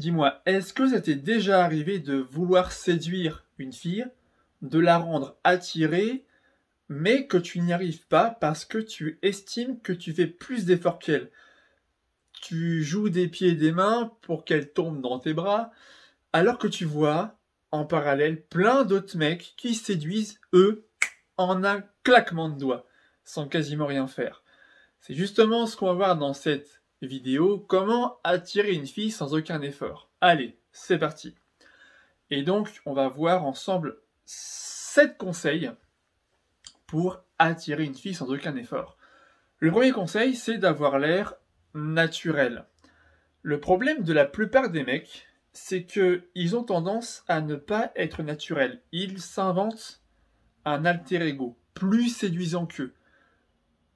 Dis-moi, est-ce que ça t'est déjà arrivé de vouloir séduire une fille, de la rendre attirée, mais que tu n'y arrives pas parce que tu estimes que tu fais plus d'efforts qu'elle? Tu joues des pieds et des mains pour qu'elle tombe dans tes bras, alors que tu vois, en parallèle, plein d'autres mecs qui séduisent, eux, en un claquement de doigts, sans quasiment rien faire. C'est justement ce qu'on va voir dans cette vidéo, comment attirer une fille sans aucun effort. Allez, c'est parti. Et donc, on va voir ensemble 7 conseils pour attirer une fille sans aucun effort. Le premier conseil, c'est d'avoir l'air naturel. Le problème de la plupart des mecs, c'est qu'ils ont tendance à ne pas être naturels. Ils s'inventent un alter ego, plus séduisant qu'eux,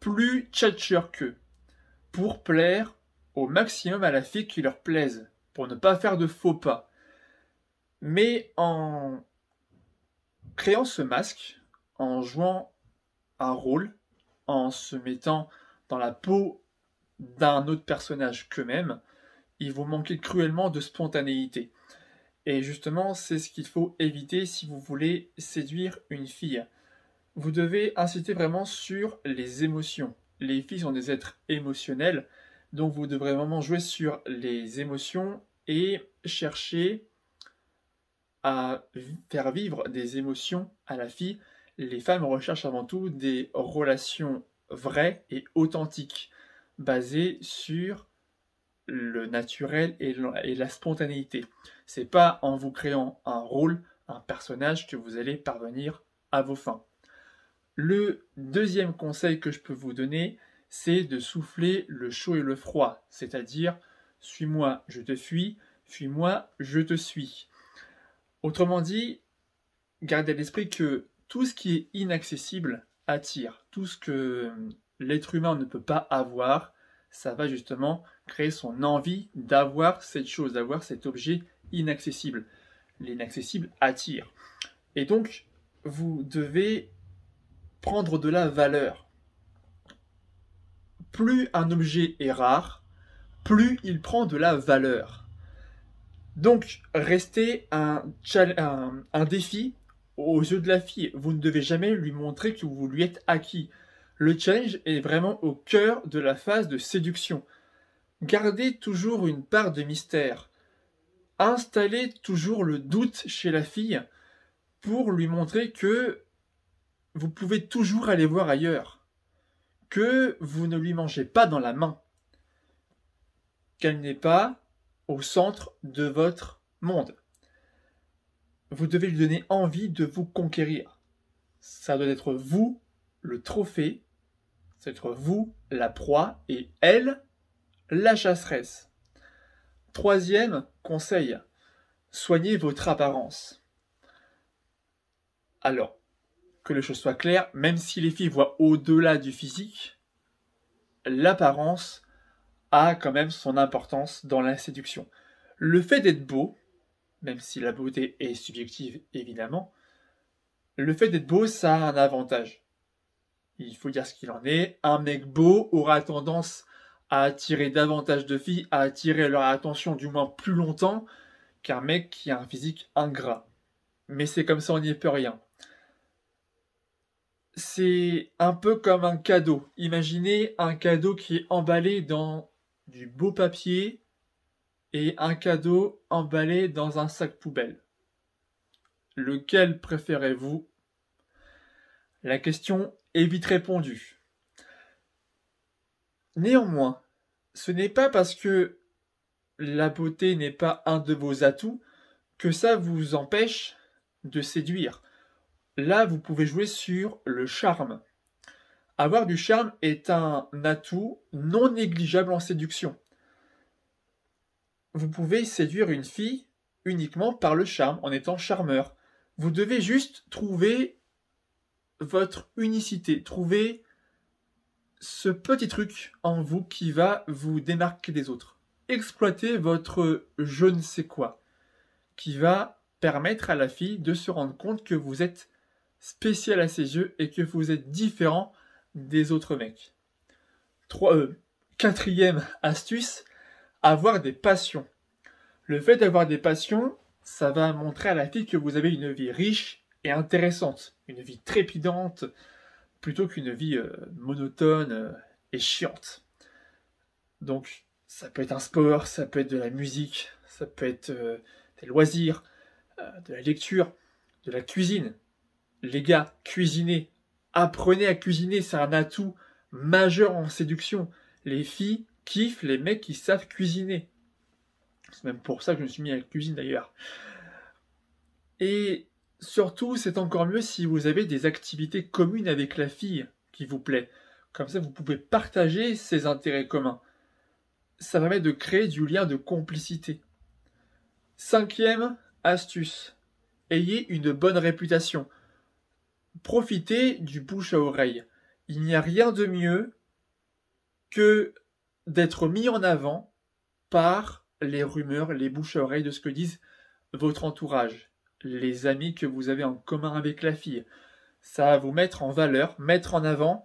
plus tchatcheur qu'eux, pour plaire au maximum à la fille qui leur plaise, pour ne pas faire de faux pas. Mais en créant ce masque, en jouant un rôle en se mettant dans la peau d'un autre personnage qu'eux-mêmes, ils vont manquer cruellement de spontanéité. Et justement, c'est ce qu'il faut éviter si vous voulez séduire une fille. Vous devez inciter vraiment sur les émotions. Les filles sont des êtres émotionnels, donc vous devrez vraiment jouer sur les émotions et chercher à faire vivre des émotions à la fille les femmes recherchent avant tout des relations vraies et authentiques, basées sur le naturel et la spontanéité. C'est pas en vous créant un rôle, un personnage que vous allez parvenir à vos fins. Le deuxième conseil que je peux vous donner, c'est de souffler le chaud et le froid, c'est-à-dire suis-moi, je te fuis, fuis-moi, je te suis. Autrement dit, gardez à l'esprit que tout ce qui est inaccessible attire. Tout ce que l'être humain ne peut pas avoir, ça va justement créer son envie d'avoir cette chose, d'avoir cet objet inaccessible. L'inaccessible attire. Et donc, vous devez prendre de la valeur. Plus un objet est rare, plus il prend de la valeur. Donc, restez un, défi aux yeux de la fille, vous ne devez jamais lui montrer que vous lui êtes acquis. Le challenge est vraiment au cœur de la phase de séduction. Gardez toujours une part de mystère. Installez toujours le doute chez la fille pour lui montrer que vous pouvez toujours aller voir ailleurs, que vous ne lui mangez pas dans la main, qu'elle n'est pas au centre de votre monde vous devez lui donner envie de vous conquérir. Ça doit être vous le trophée, ça doit être vous la proie et elle la chasseresse. Troisième conseil, soignez votre apparence. Alors, que les choses soient claires, même si les filles voient au-delà du physique, l'apparence a quand même son importance dans la séduction. Le fait d'être beau, même si la beauté est subjective évidemment, le fait d'être beau, ça a un avantage. Il faut dire ce qu'il en est. Un mec beau aura tendance à attirer davantage de filles, à attirer leur attention du moins plus longtemps qu'un mec qui a un physique ingrat. Mais c'est comme ça, on n'y peut rien. C'est un peu comme un cadeau. Imaginez un cadeau qui est emballé dans du beau papier, et un cadeau emballé dans un sac poubelle. Lequel préférez-vous? La question est vite répondue. Néanmoins, ce n'est pas parce que la beauté n'est pas un de vos atouts que ça vous empêche de séduire. Là, vous pouvez jouer sur le charme. Avoir du charme est un atout non négligeable en séduction vous pouvez séduire une fille uniquement par le charme, en étant charmeur. Vous devez juste trouver votre unicité, trouver ce petit truc en vous qui va vous démarquer des autres. Exploitez votre je ne sais quoi, qui va permettre à la fille de se rendre compte que vous êtes spécial à ses yeux et que vous êtes différent des autres mecs. Trois, euh, quatrième astuce, avoir des passions. Le fait d'avoir des passions, ça va montrer à la fille que vous avez une vie riche et intéressante, une vie trépidante, plutôt qu'une vie euh, monotone euh, et chiante. Donc, ça peut être un sport, ça peut être de la musique, ça peut être des loisirs, de la lecture, de la cuisine. Les gars, cuisinez. Apprenez à cuisiner, c'est un atout majeur en séduction. Les filles kiffent les mecs qui savent cuisiner. C'est même pour ça que je me suis mis à la cuisine d'ailleurs. Et surtout, c'est encore mieux si vous avez des activités communes avec la fille qui vous plaît. Comme ça, vous pouvez partager ces intérêts communs. Ça permet de créer du lien de complicité. Cinquième astuce. Ayez une bonne réputation. Profitez du bouche à oreille. Il n'y a rien de mieux que d'être mis en avant par les rumeurs, les bouches à oreille de ce que disent votre entourage, les amis que vous avez en commun avec la fille. Ça va vous mettre en valeur, mettre en avant,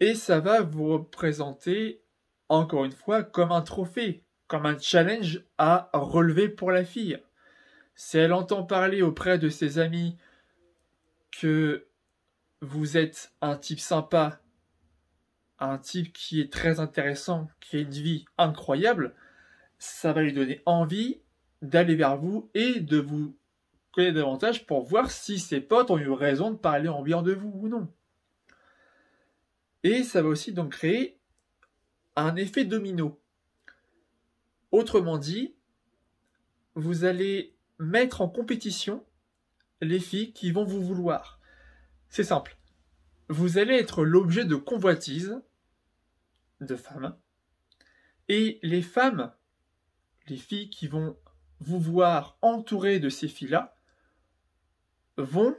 et ça va vous représenter, encore une fois, comme un trophée, comme un challenge à relever pour la fille. Si elle entend parler auprès de ses amis que vous êtes un type sympa, un type qui est très intéressant, qui a une vie incroyable, ça va lui donner envie d'aller vers vous et de vous connaître davantage pour voir si ses potes ont eu raison de parler en bien de vous ou non. Et ça va aussi donc créer un effet domino. Autrement dit, vous allez mettre en compétition les filles qui vont vous vouloir. C'est simple. Vous allez être l'objet de convoitise de femmes. Et les femmes, les filles qui vont vous voir entouré de ces filles-là, vont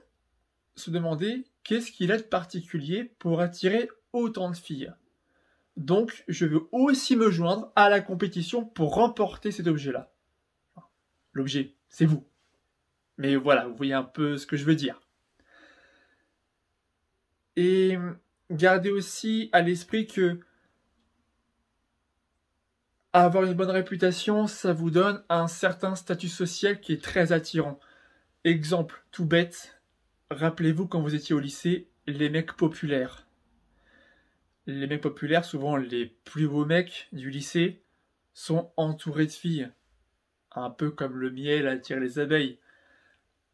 se demander qu'est-ce qu'il a de particulier pour attirer autant de filles. Donc, je veux aussi me joindre à la compétition pour remporter cet objet-là. L'objet, c'est vous. Mais voilà, vous voyez un peu ce que je veux dire. Et gardez aussi à l'esprit que avoir une bonne réputation, ça vous donne un certain statut social qui est très attirant. Exemple tout bête, rappelez-vous quand vous étiez au lycée, les mecs populaires. Les mecs populaires, souvent les plus beaux mecs du lycée, sont entourés de filles. Un peu comme le miel attire les abeilles.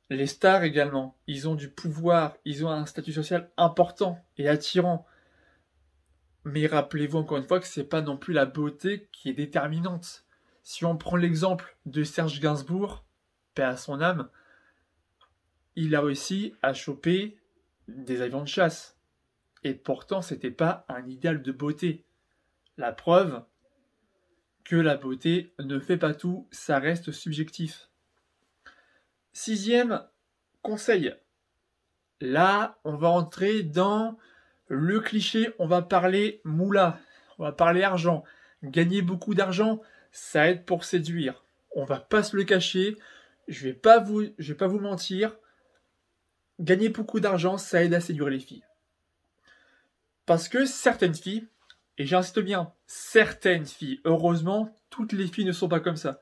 Les stars également, ils ont du pouvoir, ils ont un statut social important et attirant. Mais rappelez-vous encore une fois que c'est pas non plus la beauté qui est déterminante. Si on prend l'exemple de Serge Gainsbourg, paix à son âme, il a réussi à choper des avions de chasse. Et pourtant, c'était pas un idéal de beauté. La preuve que la beauté ne fait pas tout, ça reste subjectif. Sixième conseil. Là, on va entrer dans le cliché, on va parler moula, on va parler argent. Gagner beaucoup d'argent, ça aide pour séduire. On va pas se le cacher, je vais je vais pas vous mentir. Gagner beaucoup d'argent, ça aide à séduire les filles. Parce que certaines filles, et j'insiste bien, certaines filles, heureusement, toutes les filles ne sont pas comme ça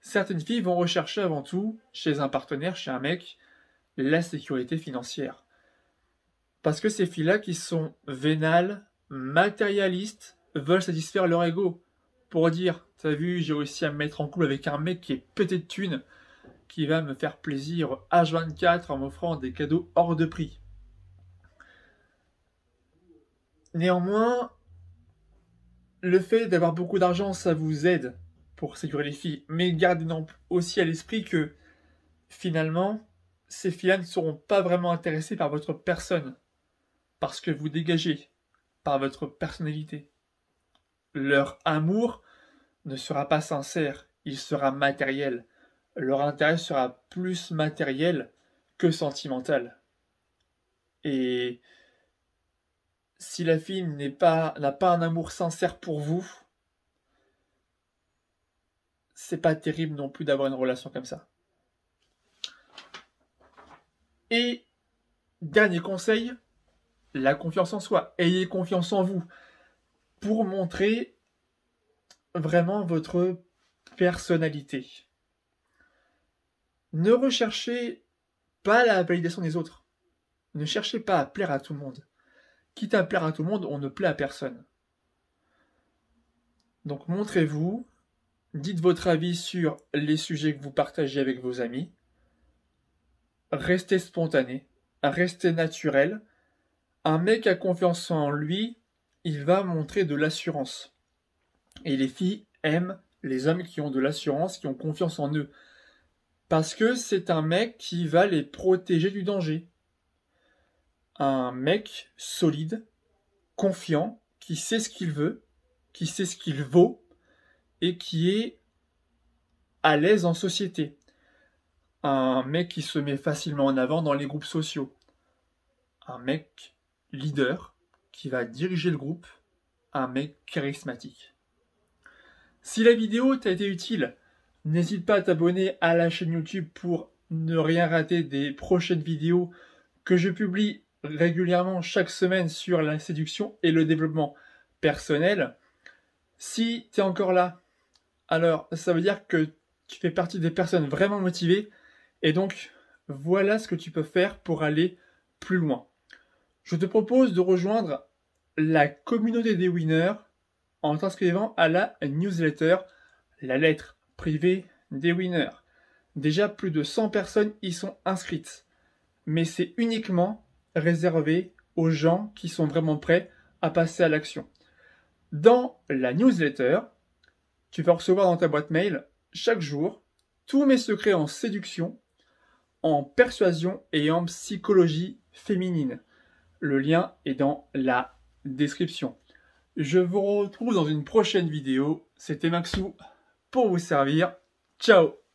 certaines filles vont rechercher avant tout, chez un partenaire, chez un mec, la sécurité financière. Parce que ces filles-là qui sont vénales, matérialistes, veulent satisfaire leur ego. Pour dire, t'as vu, j'ai réussi à me mettre en couple avec un mec qui est pété de thunes, qui va me faire plaisir H24 en m'offrant des cadeaux hors de prix. Néanmoins, le fait d'avoir beaucoup d'argent, ça vous aide pour séduire les filles. Mais gardez aussi à l'esprit que finalement, ces filles ne seront pas vraiment intéressées par votre personne, parce que vous dégagez, par votre personnalité. Leur amour ne sera pas sincère, il sera matériel. Leur intérêt sera plus matériel que sentimental. Et si la fille n'a pas, pas un amour sincère pour vous, c'est pas terrible non plus d'avoir une relation comme ça. Et dernier conseil, la confiance en soi. Ayez confiance en vous pour montrer vraiment votre personnalité. Ne recherchez pas la validation des autres. Ne cherchez pas à plaire à tout le monde. Quitte à plaire à tout le monde, on ne plaît à personne. Donc montrez-vous, dites votre avis sur les sujets que vous partagez avec vos amis. Restez spontané, restez naturel. Un mec a confiance en lui, il va montrer de l'assurance. Et les filles aiment les hommes qui ont de l'assurance, qui ont confiance en eux. Parce que c'est un mec qui va les protéger du danger. Un mec solide, confiant, qui sait ce qu'il veut, qui sait ce qu'il vaut et qui est à l'aise en société. Un mec qui se met facilement en avant dans les groupes sociaux. Un mec leader qui va diriger le groupe. Un mec charismatique. Si la vidéo t'a été utile, n'hésite pas à t'abonner à la chaîne YouTube pour ne rien rater des prochaines vidéos que je publie régulièrement chaque semaine sur la séduction et le développement personnel. Si tu es encore là, alors ça veut dire que tu fais partie des personnes vraiment motivées et donc voilà ce que tu peux faire pour aller plus loin. Je te propose de rejoindre la communauté des winners en t'inscrivant à la newsletter, la lettre privée des winners. Déjà plus de 100 personnes y sont inscrites, mais c'est uniquement réservé aux gens qui sont vraiment prêts à passer à l'action. Dans la newsletter, tu vas recevoir dans ta boîte mail chaque jour tous mes secrets en séduction, en persuasion et en psychologie féminine. Le lien est dans la description. Je vous retrouve dans une prochaine vidéo. C'était Maxou pour vous servir. Ciao